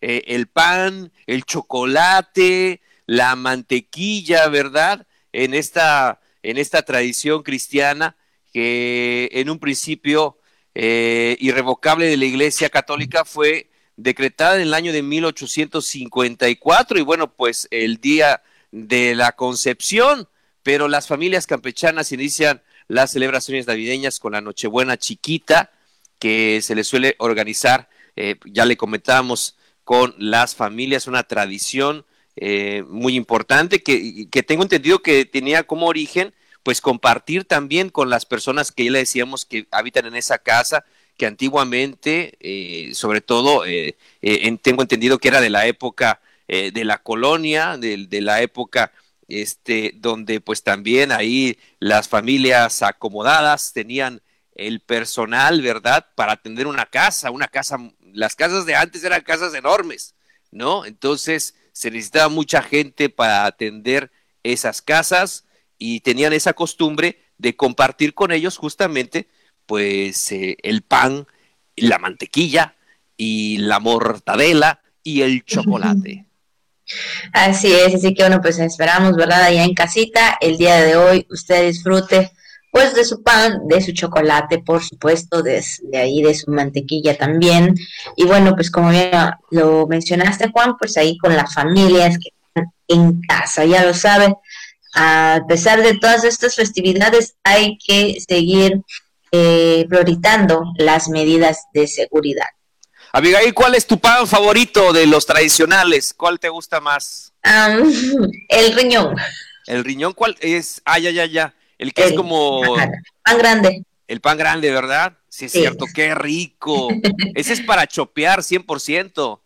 eh, el pan, el chocolate, la mantequilla, ¿verdad? En esta, en esta tradición cristiana que en un principio eh, irrevocable de la Iglesia Católica fue decretada en el año de 1854 y bueno, pues el día de la concepción, pero las familias campechanas inician las celebraciones navideñas con la Nochebuena chiquita que se les suele organizar, eh, ya le comentábamos, con las familias, una tradición eh, muy importante que, que tengo entendido que tenía como origen pues compartir también con las personas que ya le decíamos que habitan en esa casa, que antiguamente, eh, sobre todo, eh, eh, tengo entendido que era de la época de la colonia, de, de, la época este, donde pues también ahí las familias acomodadas tenían el personal, ¿verdad? Para atender una casa, una casa, las casas de antes eran casas enormes, ¿no? Entonces se necesitaba mucha gente para atender esas casas y tenían esa costumbre de compartir con ellos justamente pues eh, el pan, la mantequilla y la mortadela y el chocolate. Así es, así que bueno, pues esperamos, ¿verdad? Allá en casita, el día de hoy usted disfrute pues de su pan, de su chocolate, por supuesto, de, de, ahí de su mantequilla también. Y bueno, pues como ya lo mencionaste, Juan, pues ahí con las familias que están en casa, ya lo sabe, a pesar de todas estas festividades, hay que seguir eh, prioritando las medidas de seguridad. Abigail, ¿cuál es tu pan favorito de los tradicionales? ¿Cuál te gusta más? el riñón. ¿El riñón cuál es? Ah, ya, ya, ya. El que es como... Pan grande. El pan grande, ¿verdad? Sí, es cierto, qué rico. Ese es para chopear 100%.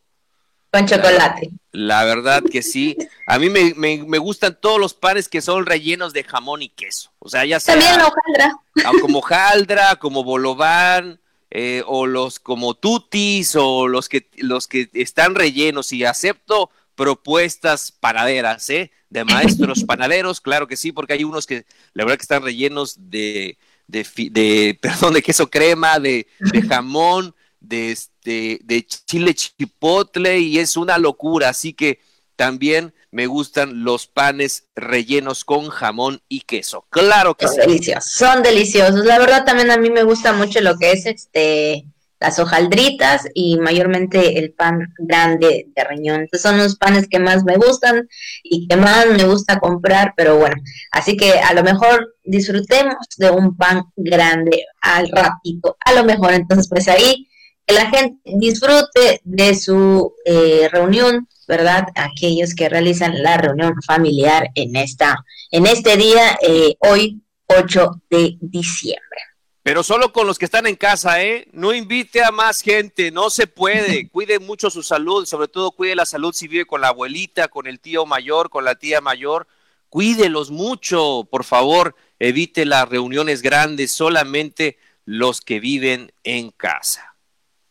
Con chocolate. La verdad que sí. A mí me, me, gustan todos los panes que son rellenos de jamón y queso. O sea, ya sea. También la hojaldra. Ah, como hojaldra, como bolobán, eh, o los como tutis, o los que, los que están rellenos. Y acepto propuestas panaderas, ¿eh? De maestros panaderos, claro que sí, porque hay unos que la verdad que están rellenos de, de, de perdón, de queso crema, de, de jamón de, de chile chipotle y es una locura, así que también me gustan los panes rellenos con jamón y queso. Claro que son deliciosos, son deliciosos. La verdad también a mí me gusta mucho lo que es este las hojaldritas y mayormente el pan grande de riñón. Son los panes que más me gustan y que más me gusta comprar, pero bueno, así que a lo mejor disfrutemos de un pan grande al ratito, a lo mejor entonces pues ahí que la gente disfrute de su eh, reunión, ¿verdad? Aquellos que realizan la reunión familiar en esta, en este día, eh, hoy 8 de diciembre. Pero solo con los que están en casa, ¿eh? No invite a más gente, no se puede. Cuide mucho su salud, sobre todo cuide la salud si vive con la abuelita, con el tío mayor, con la tía mayor. Cuídelos mucho, por favor. Evite las reuniones grandes, solamente los que viven en casa.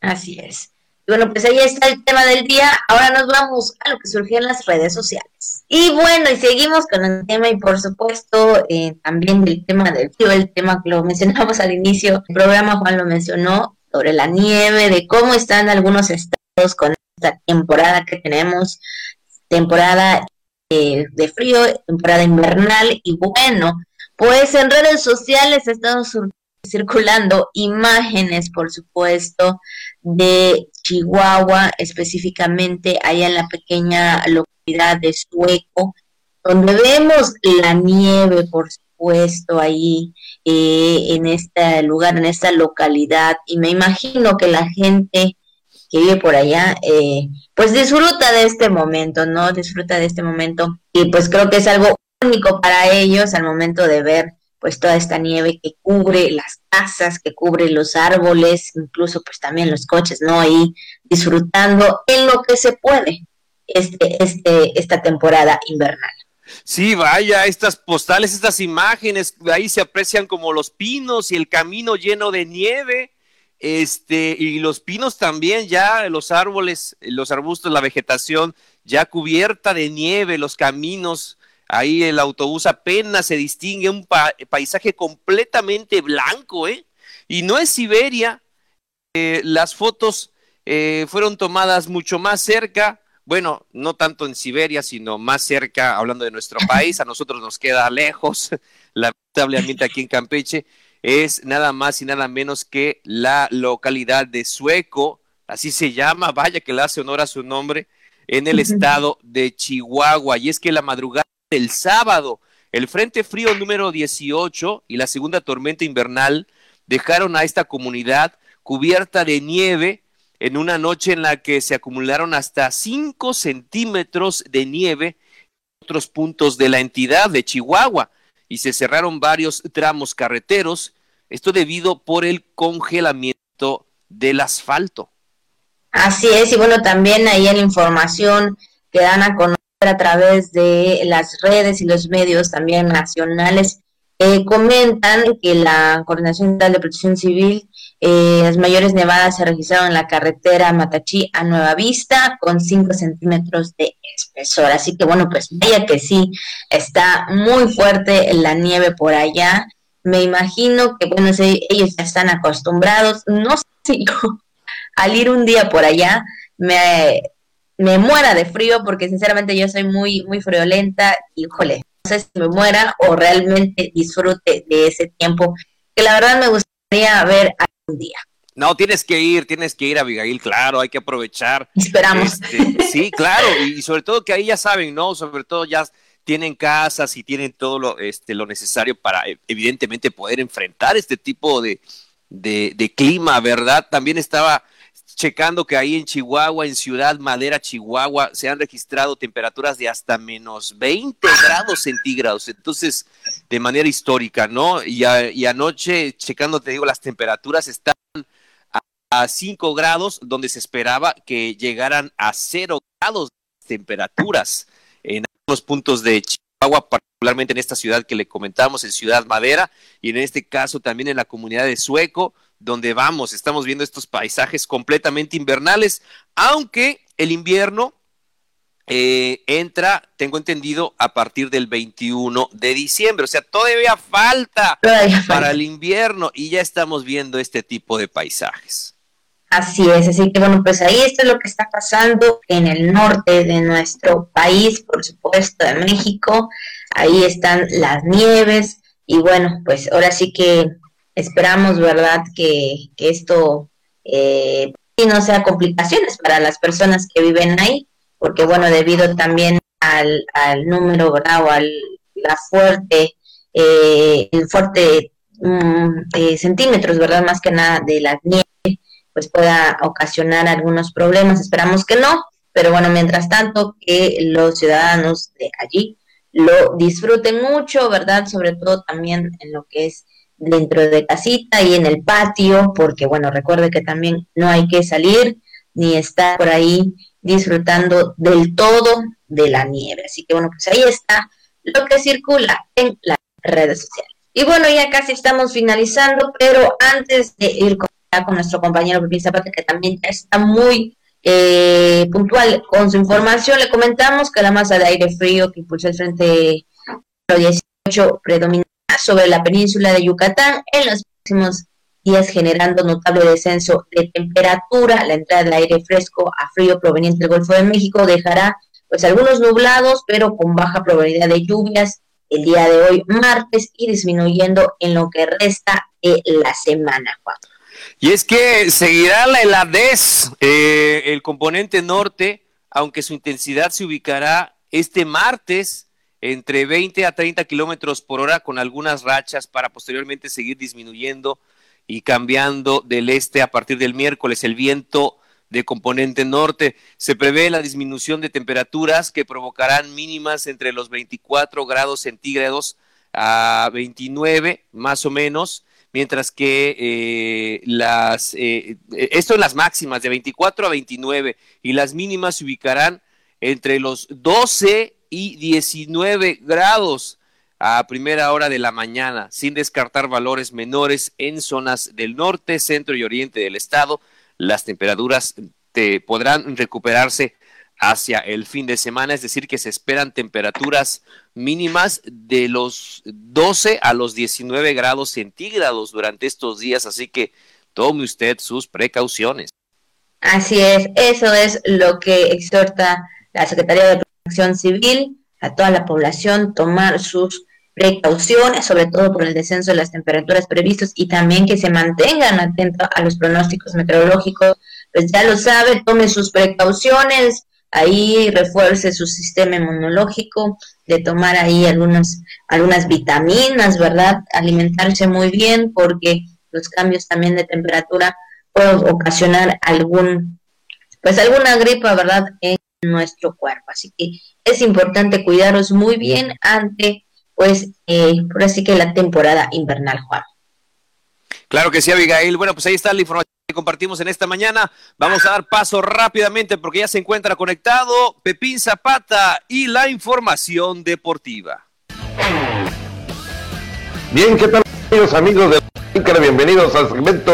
Así es. Bueno, pues ahí está el tema del día. Ahora nos vamos a lo que surgió en las redes sociales. Y bueno, y seguimos con el tema y por supuesto eh, también del tema del frío, el tema que lo mencionamos al inicio del programa, Juan lo mencionó, sobre la nieve, de cómo están algunos estados con esta temporada que tenemos, temporada eh, de frío, temporada invernal y bueno, pues en redes sociales ha estado circulando imágenes, por supuesto, de Chihuahua, específicamente allá en la pequeña localidad de Sueco, donde vemos la nieve, por supuesto, ahí eh, en este lugar, en esta localidad, y me imagino que la gente que vive por allá, eh, pues disfruta de este momento, ¿no? Disfruta de este momento, y pues creo que es algo único para ellos al momento de ver pues toda esta nieve que cubre las casas, que cubre los árboles, incluso pues también los coches, ¿no? Ahí disfrutando en lo que se puede este, este, esta temporada invernal. Sí, vaya, estas postales, estas imágenes, ahí se aprecian como los pinos y el camino lleno de nieve, este, y los pinos también, ya los árboles, los arbustos, la vegetación ya cubierta de nieve, los caminos Ahí el autobús apenas se distingue un paisaje completamente blanco, ¿eh? Y no es Siberia. Eh, las fotos eh, fueron tomadas mucho más cerca. Bueno, no tanto en Siberia, sino más cerca, hablando de nuestro país. A nosotros nos queda lejos, lamentablemente aquí en Campeche. Es nada más y nada menos que la localidad de Sueco, así se llama, vaya que le hace honor a su nombre, en el estado de Chihuahua. Y es que la madrugada el sábado. El Frente Frío número 18 y la segunda tormenta invernal dejaron a esta comunidad cubierta de nieve en una noche en la que se acumularon hasta 5 centímetros de nieve en otros puntos de la entidad de Chihuahua y se cerraron varios tramos carreteros, esto debido por el congelamiento del asfalto. Así es, y bueno, también ahí en la información que dan a conocer a través de las redes y los medios también nacionales eh, comentan que la Coordinación Estatal de Protección Civil, eh, las mayores nevadas se registraron en la carretera Matachí a Nueva Vista con 5 centímetros de espesor. Así que bueno, pues vaya que sí, está muy fuerte la nieve por allá. Me imagino que bueno, ellos ya están acostumbrados. No sé si al ir un día por allá me me muera de frío porque sinceramente yo soy muy, muy friolenta y, híjole, no sé si me muera o realmente disfrute de ese tiempo que la verdad me gustaría ver algún día. No, tienes que ir, tienes que ir, Abigail, claro, hay que aprovechar. Esperamos. Este, sí, claro, y, sobre todo que ahí ya saben, ¿no? Sobre todo ya tienen casas y tienen todo lo, este, lo necesario para, evidentemente, poder enfrentar este tipo de, de, de clima, ¿verdad? También estaba checando que ahí en Chihuahua, en Ciudad Madera, Chihuahua, se han registrado temperaturas de hasta menos 20 grados centígrados. Entonces, de manera histórica, ¿no? Y, anoche, checando, te digo, las temperaturas están a, 5 grados, donde se esperaba que llegaran a 0 grados de temperaturas en algunos puntos de Chihuahua, particularmente en esta ciudad que le comentamos, en Ciudad Madera, y en este caso también en la comunidad de Sueco donde vamos, estamos viendo estos paisajes completamente invernales, aunque el invierno eh, entra, tengo entendido, a partir del 21 de diciembre, o sea, todavía falta para el invierno y ya estamos viendo este tipo de paisajes. Así es, así que bueno, pues ahí esto es lo que está pasando en el norte de nuestro país, por supuesto, de México. Ahí están las nieves y bueno, pues ahora sí que Esperamos, ¿verdad?, que, esto eh, no sea complicaciones para las personas que viven ahí, porque, bueno, debido también al, número, ¿verdad?, o al la fuerte, eh, el fuerte mm, eh, centímetros, ¿verdad?, más que nada de la nieve, pues pueda ocasionar algunos problemas. Esperamos que no, pero bueno, mientras tanto, que los ciudadanos de allí lo disfruten mucho, ¿verdad? Sobre todo también en lo que es dentro de casita y en el patio, porque bueno, recuerde que también no hay que salir ni estar por ahí disfrutando del todo de la nieve. Así que bueno, pues ahí está lo que circula en las redes sociales. Y bueno, ya casi estamos finalizando, pero antes de ir con, nuestro compañero Pepín Zapata, que también está muy eh, puntual con su información, le comentamos que la masa de aire frío que impulsó el frente 18 predomina sobre la península de Yucatán en los próximos días generando notable descenso de temperatura. La entrada de aire fresco a frío proveniente del Golfo de México dejará pues algunos nublados, pero con baja probabilidad de lluvias el día de hoy, martes, y disminuyendo en lo que resta de la semana, Juan. Y es que seguirá la heladez, eh, el componente norte, aunque su intensidad se ubicará este martes entre 20 a 30 kilómetros por hora con algunas rachas para posteriormente seguir disminuyendo y cambiando del este a partir del miércoles. El viento de componente norte. Se prevé la disminución de temperaturas que provocarán mínimas entre los 24 grados centígrados a 29 más o menos, mientras que eh, las, eh, esto en las máximas de 24 a 29 y las mínimas se ubicarán entre los 12 y 19 grados a primera hora de la mañana, sin descartar valores menores en zonas del norte, centro y oriente del estado, las temperaturas te podrán recuperarse hacia el fin de semana, es decir, que se esperan temperaturas mínimas de los 12 a los 19 grados centígrados durante estos días, así que tome usted sus precauciones. Así es, eso es lo que exhorta la Secretaría de Protección Civil a toda la población tomar sus precauciones, sobre todo por el descenso de las temperaturas previstas y también que se mantengan atentos a los pronósticos meteorológicos, pues ya lo sabe, tome sus precauciones, ahí refuerce su sistema inmunológico, de tomar ahí algunas, algunas vitaminas, ¿verdad? Alimentarse muy bien porque los cambios también de temperatura pueden ocasionar algún, pues alguna gripa, ¿verdad? En nuestro cuerpo. Así que es importante cuidaros muy bien ante pues, eh, por así que la temporada invernal, Juan. Claro que sí, Abigail. Bueno, pues ahí está la información que compartimos en esta mañana. Vamos a dar paso rápidamente porque ya se encuentra conectado Pepín Zapata y la información deportiva. Bien, ¿qué tal, amigos, amigos de Bienvenidos al segmento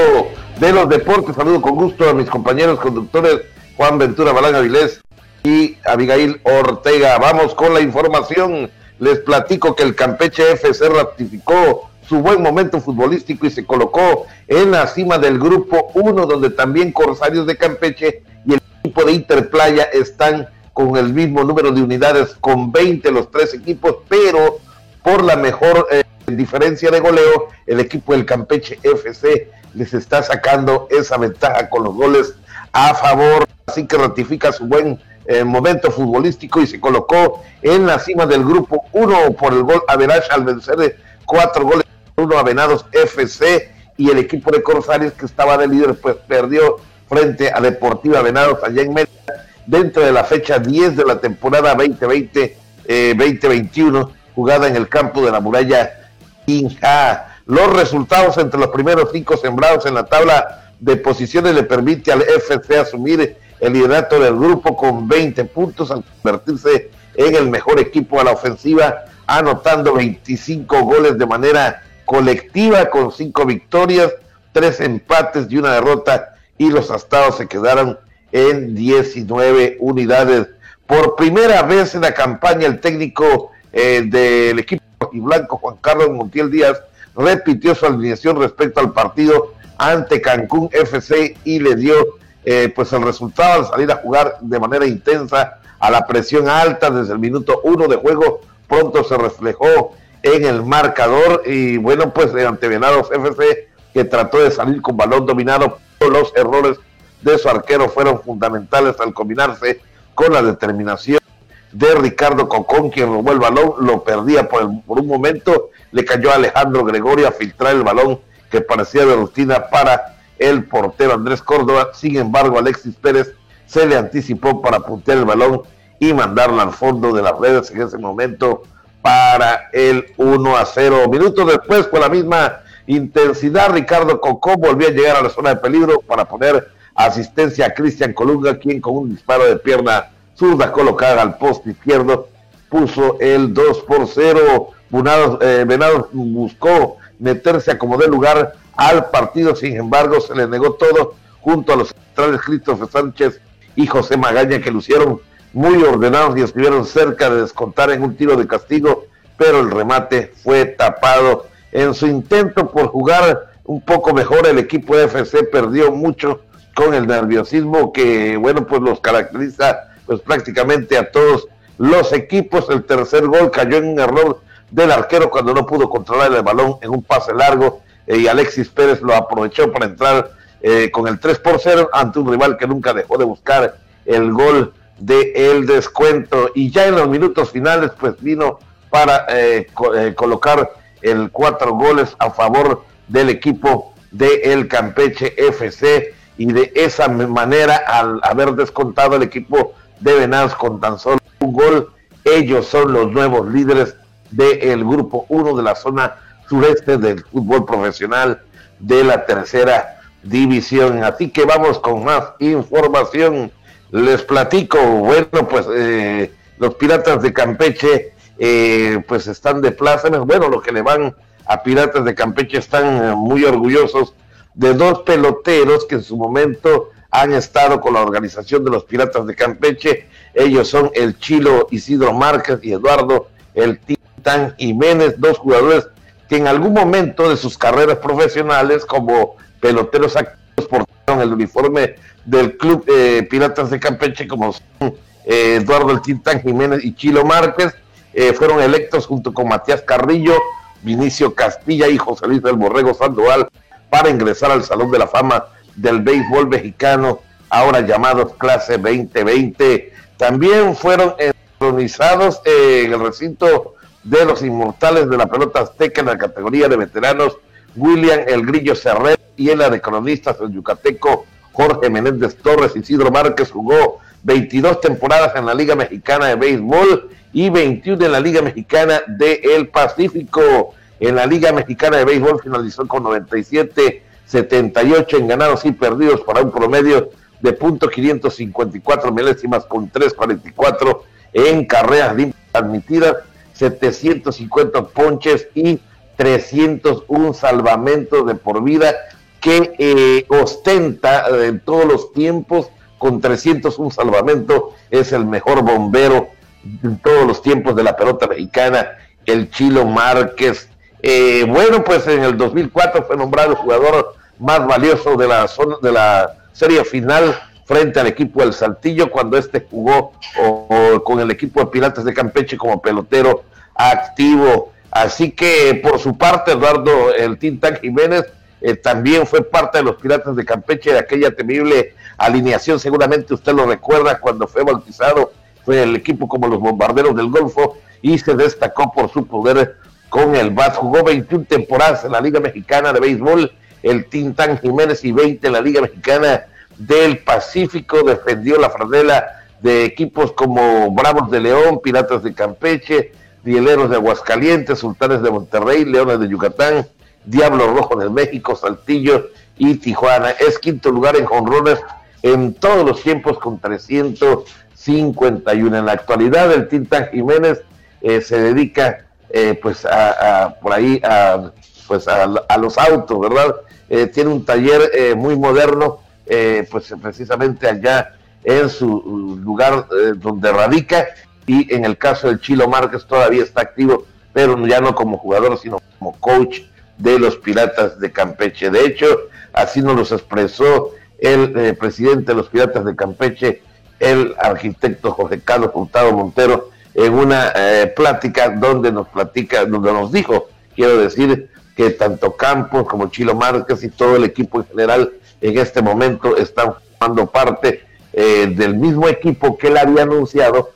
de los deportes. Saludo con gusto a mis compañeros conductores Juan Ventura Balán Avilés y Abigail Ortega. Vamos con la información les platico que el Campeche FC ratificó su buen momento futbolístico y se colocó en la cima del grupo 1, donde también Corsarios de Campeche y el equipo de Interplaya están con el mismo número de unidades, con 20 los tres equipos, pero por la mejor eh, diferencia de goleo, el equipo del Campeche FC les está sacando esa ventaja con los goles a favor, así que ratifica su buen eh, momento futbolístico y se colocó en la cima del grupo 1 por el gol a Verach al vencer de cuatro goles uno a Venados FC y el equipo de Corsarios que estaba de líder pues perdió frente a Deportiva Venados allá en Mérida dentro de la fecha 10 de la temporada 2020-2021 eh, jugada en el campo de la muralla Inja. Los resultados entre los primeros cinco sembrados en la tabla de posiciones le permite al FC asumir el liderato del grupo con 20 puntos al convertirse en el mejor equipo a la ofensiva, anotando 25 goles de manera colectiva con 5 victorias, 3 empates y una derrota y los astados se quedaron en 19 unidades. Por primera vez en la campaña el técnico eh, del equipo y blanco Juan Carlos Montiel Díaz repitió su alineación respecto al partido ante Cancún FC y le dio eh, pues el resultado al salir a jugar de manera intensa a la presión alta desde el minuto uno de juego pronto se reflejó en el marcador y bueno pues ante Venados FC que trató de salir con balón dominado los errores de su arquero fueron fundamentales al combinarse con la determinación de Ricardo Cocón, quien robó el balón, lo perdía por, por un momento, le cayó a Alejandro Gregorio a filtrar el balón que parecía de rutina para el portero Andrés Córdoba. Sin embargo, Alexis Pérez se le anticipó para puntear el balón y mandarlo al fondo de las redes en ese momento para el 1 a 0. Minutos después, con la misma intensidad. Ricardo Cocó volvió a llegar a la zona de peligro para poner asistencia a Cristian Colunga, quien con un disparo de pierna zurda colocada al poste izquierdo puso el 2 por 0. Eh, Venados buscó meterse a como de lugar al partido, sin embargo se le negó todo junto a los centrales Christopher Sánchez y José Magaña que lucieron muy ordenados y estuvieron cerca de descontar en un tiro de castigo, pero el remate fue tapado. En su intento por jugar un poco mejor, el equipo de FC perdió mucho con el nerviosismo que, bueno, pues los caracteriza pues prácticamente a todos los equipos. El tercer gol cayó en un error del arquero cuando no pudo controlar el balón en un pase largo eh, y Alexis Pérez lo aprovechó para entrar eh, con el 3 por 0 ante un rival que nunca dejó de buscar el gol de el descuento. Y ya en los minutos finales pues vino para eh, colocar el cuatro goles a favor del equipo de el Campeche FC y de esa manera al haber descontado el equipo de Venados con tan solo un gol ellos son los nuevos líderes del grupo 1 de la zona sureste del fútbol profesional de la tercera división. Así que vamos con más información. Les platico, bueno, pues eh, los Piratas de Campeche eh, pues están de plaza. Bueno, lo que le van a Piratas de Campeche están eh, muy orgullosos de dos peloteros que en su momento han estado con la organización de los Piratas de Campeche. Ellos son el Chilo Isidro Márquez y Eduardo el Titán Jiménez, dos jugadores en algún momento de sus carreras profesionales como peloteros activos portaron el uniforme del Club eh, Piratas de Campeche como son eh, Eduardo el Titán Jiménez y Chilo Márquez. Eh, fueron electos junto con Matías Carrillo, Vinicio Castilla y José Luis del Borrego Sandoval para ingresar al Salón de la Fama del Béisbol Mexicano, ahora llamados Clase 2020. También fueron entronizados en el recinto de los inmortales de la pelota azteca en la categoría de veteranos, William El Grillo Serret y en la de cronistas el yucateco Jorge Menéndez Torres. Isidro Márquez jugó 22 temporadas en la Liga Mexicana de Béisbol y 21 en la Liga Mexicana de El Pacífico. En la Liga Mexicana de Béisbol finalizó con 97, 78 en ganados y perdidos para un promedio de punto 554 milésimas con 344 en carreras admitidas 750 ponches y 301 salvamentos de por vida que eh, ostenta eh, en todos los tiempos con 301 salvamentos es el mejor bombero en todos los tiempos de la pelota mexicana el Chilo Márquez. Eh, bueno pues en el 2004 fue nombrado jugador más valioso de la zona de la serie final frente al equipo del Saltillo cuando este jugó con el equipo de Piratas de Campeche como pelotero activo. Así que por su parte, Eduardo el Tintán Jiménez eh, también fue parte de los Piratas de Campeche de aquella temible alineación. Seguramente usted lo recuerda cuando fue bautizado, fue el equipo como los Bombarderos del Golfo y se destacó por su poder con el BAT. Jugó 21 temporadas en la Liga Mexicana de Béisbol, el Tintán Jiménez y 20 en la Liga Mexicana del Pacífico, defendió la franela de equipos como Bravos de León, Piratas de Campeche, Rieleros de Aguascalientes, Sultanes de Monterrey, Leones de Yucatán, Diablo Rojo de México, Saltillo y Tijuana. Es quinto lugar en jonrones en todos los tiempos con 351. En la actualidad, el Tintán Jiménez eh, se dedica eh, pues a, por ahí a, pues a, los autos, ¿verdad? Eh, tiene un taller muy moderno pues precisamente allá en su lugar donde radica y en el caso del Chilo Márquez todavía está activo, pero ya no como jugador, sino como coach de los Piratas de Campeche. De hecho, así nos lo expresó el eh, presidente de los Piratas de Campeche, el arquitecto José Carlos Hurtado Montero, en una plática donde nos platica, donde nos dijo, quiero decir, que tanto Campos como Chilo Márquez y todo el equipo en general en este momento están formando parte eh, del mismo equipo que él había anunciado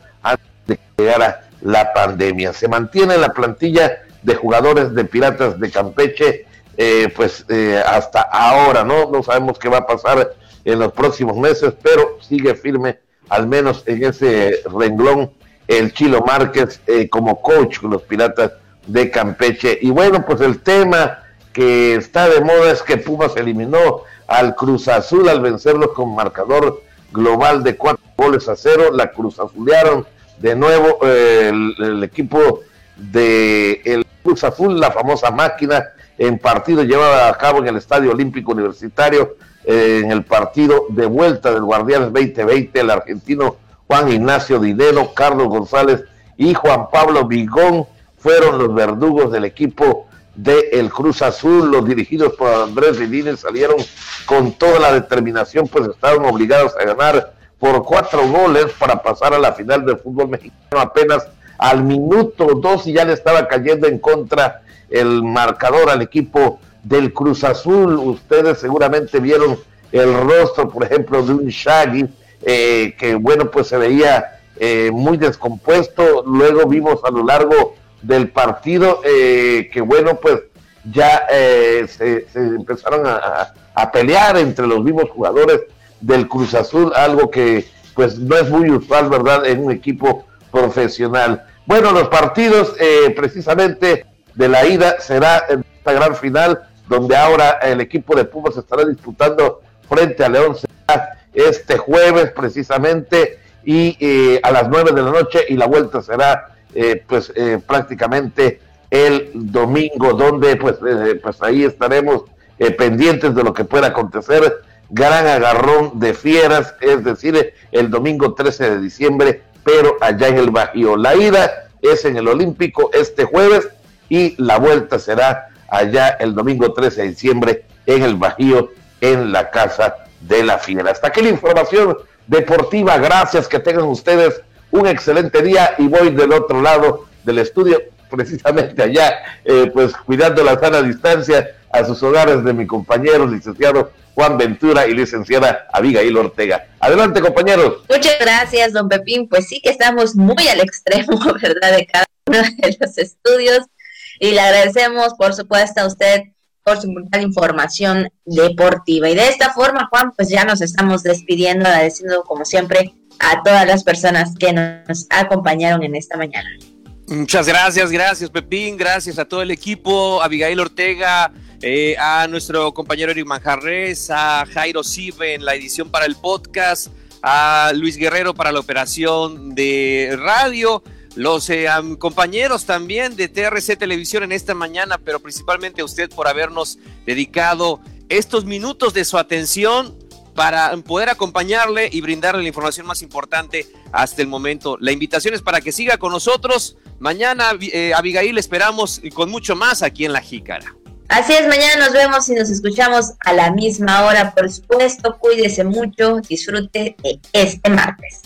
de que llegara la pandemia. Se mantiene la plantilla de jugadores de Piratas de Campeche, eh, pues eh, hasta ahora, ¿no? No sabemos qué va a pasar en los próximos meses, pero sigue firme, al menos en ese renglón, el Chilo Márquez como coach con los Piratas de Campeche. Y bueno, pues el tema que está de moda es que Pumas eliminó al Cruz Azul al vencerlos con marcador global de cuatro goles a cero. La Cruz Azulearon de nuevo eh, el, equipo de el Cruz Azul, la famosa máquina en partido llevado a cabo en el Estadio Olímpico Universitario, eh, en el partido de vuelta del Guardianes 2020, el argentino Juan Ignacio Dinero, Carlos González y Juan Pablo Vigón fueron los verdugos del equipo de el Cruz Azul, los dirigidos por Andrés Vidines salieron con toda la determinación, pues estaban obligados a ganar por cuatro goles para pasar a la final del fútbol mexicano apenas al minuto dos y ya le estaba cayendo en contra el marcador al equipo del Cruz Azul. Ustedes seguramente vieron el rostro, por ejemplo, de un Shaggy, eh, que bueno, pues se veía eh, muy descompuesto. Luego vimos a lo largo del partido eh, que bueno, pues ya se, empezaron a, a, pelear entre los mismos jugadores del Cruz Azul, algo que pues no es muy usual, ¿verdad?, en un equipo profesional. Bueno, los partidos precisamente de la ida será en esta gran final, donde ahora el equipo de Pumas estará disputando frente a León este jueves precisamente y eh, a las nueve de la noche y la vuelta será eh, pues eh, prácticamente el domingo donde pues, pues ahí estaremos pendientes de lo que pueda acontecer gran agarrón de fieras es decir el domingo 13 de diciembre pero allá en el Bajío la ida es en el Olímpico este jueves y la vuelta será allá el domingo 13 de diciembre en el Bajío, en la Casa de la Fiera. Hasta aquí la información deportiva. Gracias, que tengan ustedes un excelente día y voy del otro lado del estudio, precisamente allá, eh, pues cuidando la sana distancia a sus hogares de mi compañero licenciado Juan Ventura y licenciada Abigail Ortega. Adelante, compañeros. Muchas gracias, don Pepín. Pues sí que estamos muy al extremo, ¿verdad? De cada uno de los estudios y le agradecemos, por supuesto, a usted por su brutal información deportiva. Y de esta forma, Juan, pues ya nos estamos despidiendo, agradeciendo como siempre a todas las personas que nos acompañaron en esta mañana. Muchas gracias, gracias Pepín, gracias a todo el equipo, Abigail Ortega, eh, a nuestro compañero Eric Manjarres, a Jairo Sive en la edición para el podcast, a Luis Guerrero para la operación de radio los eh, compañeros también de TRC Televisión en esta mañana, pero principalmente a usted por habernos dedicado estos minutos de su atención para poder acompañarle y brindarle la información más importante hasta el momento. La invitación es para que siga con nosotros. Mañana, eh, Abigail, esperamos con mucho más aquí en La Jícara. Así es, mañana nos vemos y nos escuchamos a la misma hora. Por supuesto, cuídese mucho, disfrute de este martes.